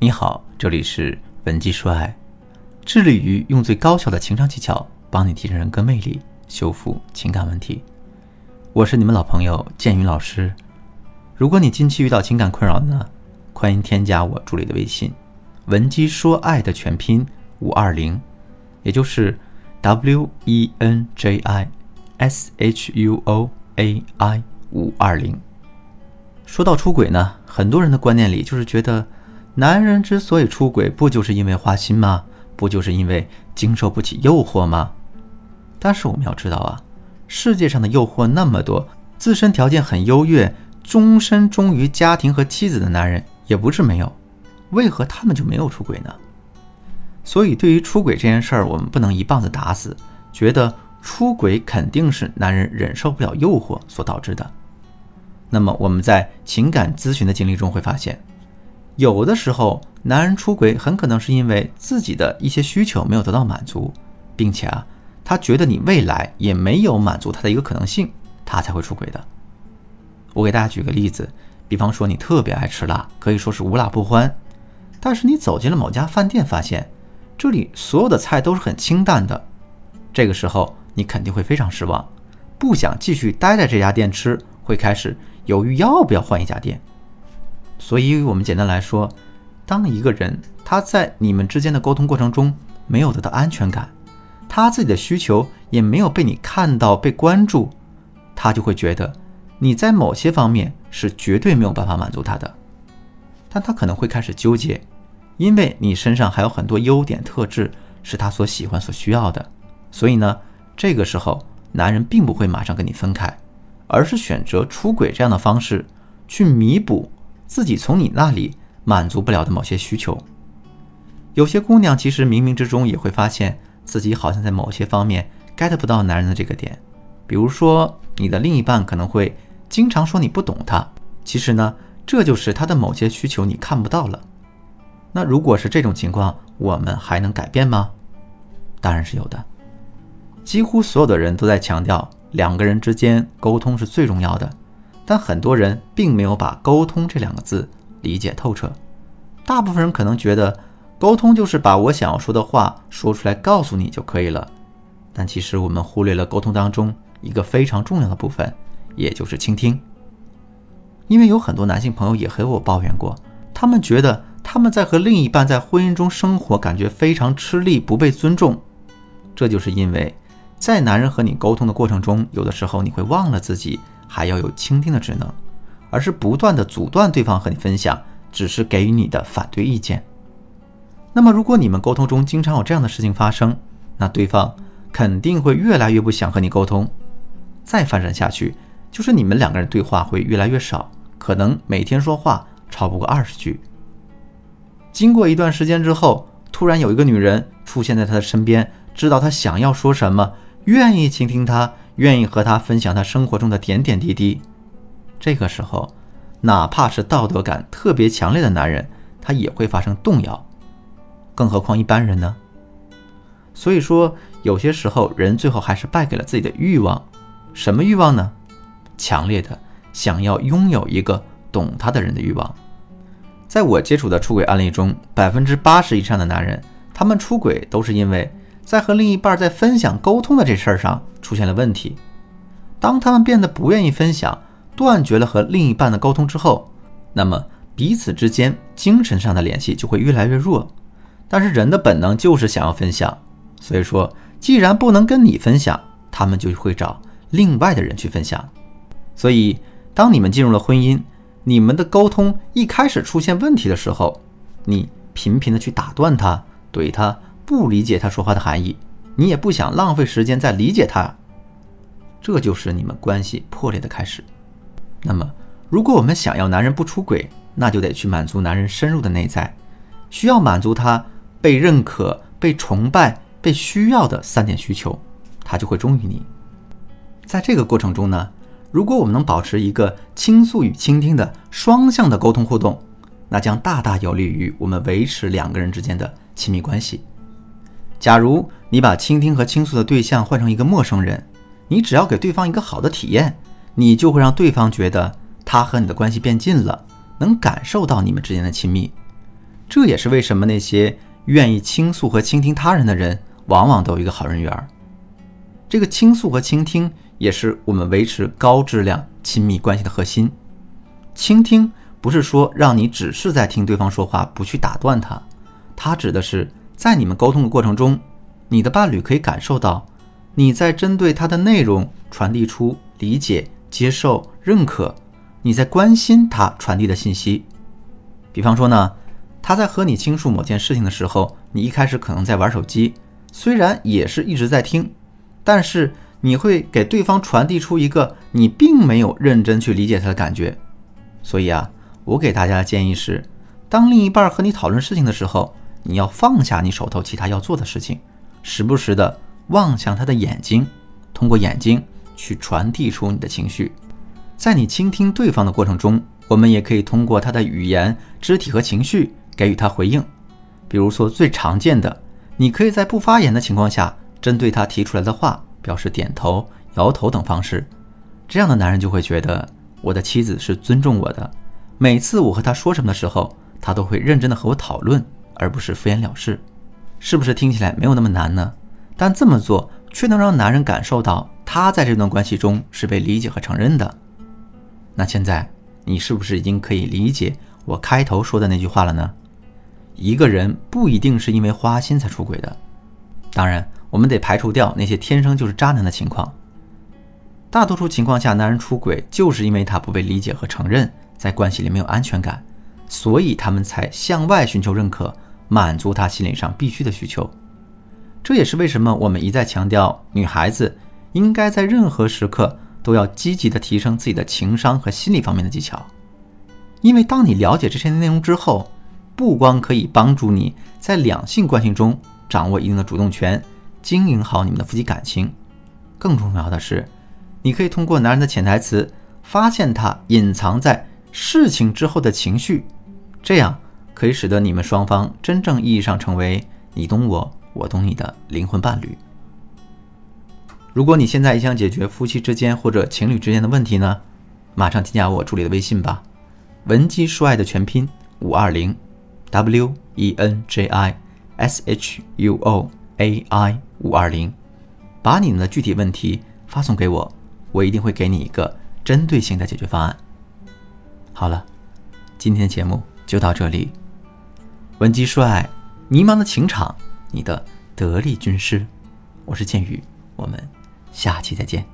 你好，这里是文姬说爱，致力于用最高效的情商技巧帮你提升人格魅力，修复情感问题。我是你们老朋友建云老师。如果你近期遇到情感困扰呢，欢迎添加我助理的微信“文姬说爱”的全拼五二零，也就是 W E N J I S H U O A I 五二零。说到出轨呢，很多人的观念里就是觉得。男人之所以出轨，不就是因为花心吗？不就是因为经受不起诱惑吗？但是我们要知道啊，世界上的诱惑那么多，自身条件很优越、终身忠于家庭和妻子的男人也不是没有，为何他们就没有出轨呢？所以，对于出轨这件事儿，我们不能一棒子打死，觉得出轨肯定是男人忍受不了诱惑所导致的。那么，我们在情感咨询的经历中会发现。有的时候，男人出轨很可能是因为自己的一些需求没有得到满足，并且啊，他觉得你未来也没有满足他的一个可能性，他才会出轨的。我给大家举个例子，比方说你特别爱吃辣，可以说是无辣不欢，但是你走进了某家饭店，发现这里所有的菜都是很清淡的，这个时候你肯定会非常失望，不想继续待在这家店吃，会开始犹豫要不要换一家店。所以，我们简单来说，当一个人他在你们之间的沟通过程中没有得到安全感，他自己的需求也没有被你看到、被关注，他就会觉得你在某些方面是绝对没有办法满足他的。但他可能会开始纠结，因为你身上还有很多优点特质是他所喜欢、所需要的。所以呢，这个时候男人并不会马上跟你分开，而是选择出轨这样的方式去弥补。自己从你那里满足不了的某些需求，有些姑娘其实冥冥之中也会发现自己好像在某些方面 get 不到男人的这个点，比如说你的另一半可能会经常说你不懂他，其实呢，这就是他的某些需求你看不到了。那如果是这种情况，我们还能改变吗？当然是有的。几乎所有的人都在强调两个人之间沟通是最重要的。但很多人并没有把“沟通”这两个字理解透彻。大部分人可能觉得，沟通就是把我想要说的话说出来告诉你就可以了。但其实我们忽略了沟通当中一个非常重要的部分，也就是倾听。因为有很多男性朋友也和我抱怨过，他们觉得他们在和另一半在婚姻中生活，感觉非常吃力，不被尊重。这就是因为，在男人和你沟通的过程中，有的时候你会忘了自己。还要有倾听的职能，而是不断的阻断对方和你分享，只是给予你的反对意见。那么，如果你们沟通中经常有这样的事情发生，那对方肯定会越来越不想和你沟通。再发展下去，就是你们两个人对话会越来越少，可能每天说话超不过二十句。经过一段时间之后，突然有一个女人出现在他的身边，知道他想要说什么，愿意倾听他。愿意和他分享他生活中的点点滴滴，这个时候，哪怕是道德感特别强烈的男人，他也会发生动摇，更何况一般人呢？所以说，有些时候人最后还是败给了自己的欲望。什么欲望呢？强烈的想要拥有一个懂他的人的欲望。在我接触的出轨案例中，百分之八十以上的男人，他们出轨都是因为。在和另一半在分享沟通的这事儿上出现了问题，当他们变得不愿意分享，断绝了和另一半的沟通之后，那么彼此之间精神上的联系就会越来越弱。但是人的本能就是想要分享，所以说既然不能跟你分享，他们就会找另外的人去分享。所以当你们进入了婚姻，你们的沟通一开始出现问题的时候，你频频的去打断他，怼他。不理解他说话的含义，你也不想浪费时间再理解他，这就是你们关系破裂的开始。那么，如果我们想要男人不出轨，那就得去满足男人深入的内在，需要满足他被认可、被崇拜、被需要的三点需求，他就会忠于你。在这个过程中呢，如果我们能保持一个倾诉与倾听的双向的沟通互动，那将大大有利于我们维持两个人之间的亲密关系。假如你把倾听和倾诉的对象换成一个陌生人，你只要给对方一个好的体验，你就会让对方觉得他和你的关系变近了，能感受到你们之间的亲密。这也是为什么那些愿意倾诉和倾听他人的人，往往都有一个好人缘。这个倾诉和倾听，也是我们维持高质量亲密关系的核心。倾听不是说让你只是在听对方说话，不去打断他，它指的是在你们沟通的过程中，你的伴侣可以感受到你在针对他的内容传递出理解、接受、认可，你在关心他传递的信息。比方说呢？他在和你倾诉某件事情的时候，你一开始可能在玩手机，虽然也是一直在听，但是你会给对方传递出一个你并没有认真去理解他的感觉。所以啊，我给大家的建议是，当另一半和你讨论事情的时候，你要放下你手头其他要做的事情，时不时的望向他的眼睛，通过眼睛去传递出你的情绪。在你倾听对方的过程中，我们也可以通过他的语言、肢体和情绪。给予他回应，比如说最常见的，你可以在不发言的情况下，针对他提出来的话表示点头、摇头等方式。这样的男人就会觉得我的妻子是尊重我的，每次我和他说什么的时候，他都会认真的和我讨论，而不是敷衍了事。是不是听起来没有那么难呢？但这么做却能让男人感受到他在这段关系中是被理解和承认的。那现在你是不是已经可以理解我开头说的那句话了呢？一个人不一定是因为花心才出轨的，当然，我们得排除掉那些天生就是渣男的情况。大多数情况下，男人出轨就是因为他不被理解和承认，在关系里没有安全感，所以他们才向外寻求认可，满足他心理上必须的需求。这也是为什么我们一再强调，女孩子应该在任何时刻都要积极的提升自己的情商和心理方面的技巧，因为当你了解这些内容之后。不光可以帮助你在两性关系中掌握一定的主动权，经营好你们的夫妻感情，更重要的是，你可以通过男人的潜台词，发现他隐藏在事情之后的情绪，这样可以使得你们双方真正意义上成为你懂我，我懂你的灵魂伴侣。如果你现在也想解决夫妻之间或者情侣之间的问题呢，马上添加我助理的微信吧，文姬说爱的全拼五二零。W E N J I S H U O A I 五二零，把你们的具体问题发送给我，我一定会给你一个针对性的解决方案。好了，今天的节目就到这里。文姬说爱，迷茫的情场，你的得力军师，我是剑宇，我们下期再见。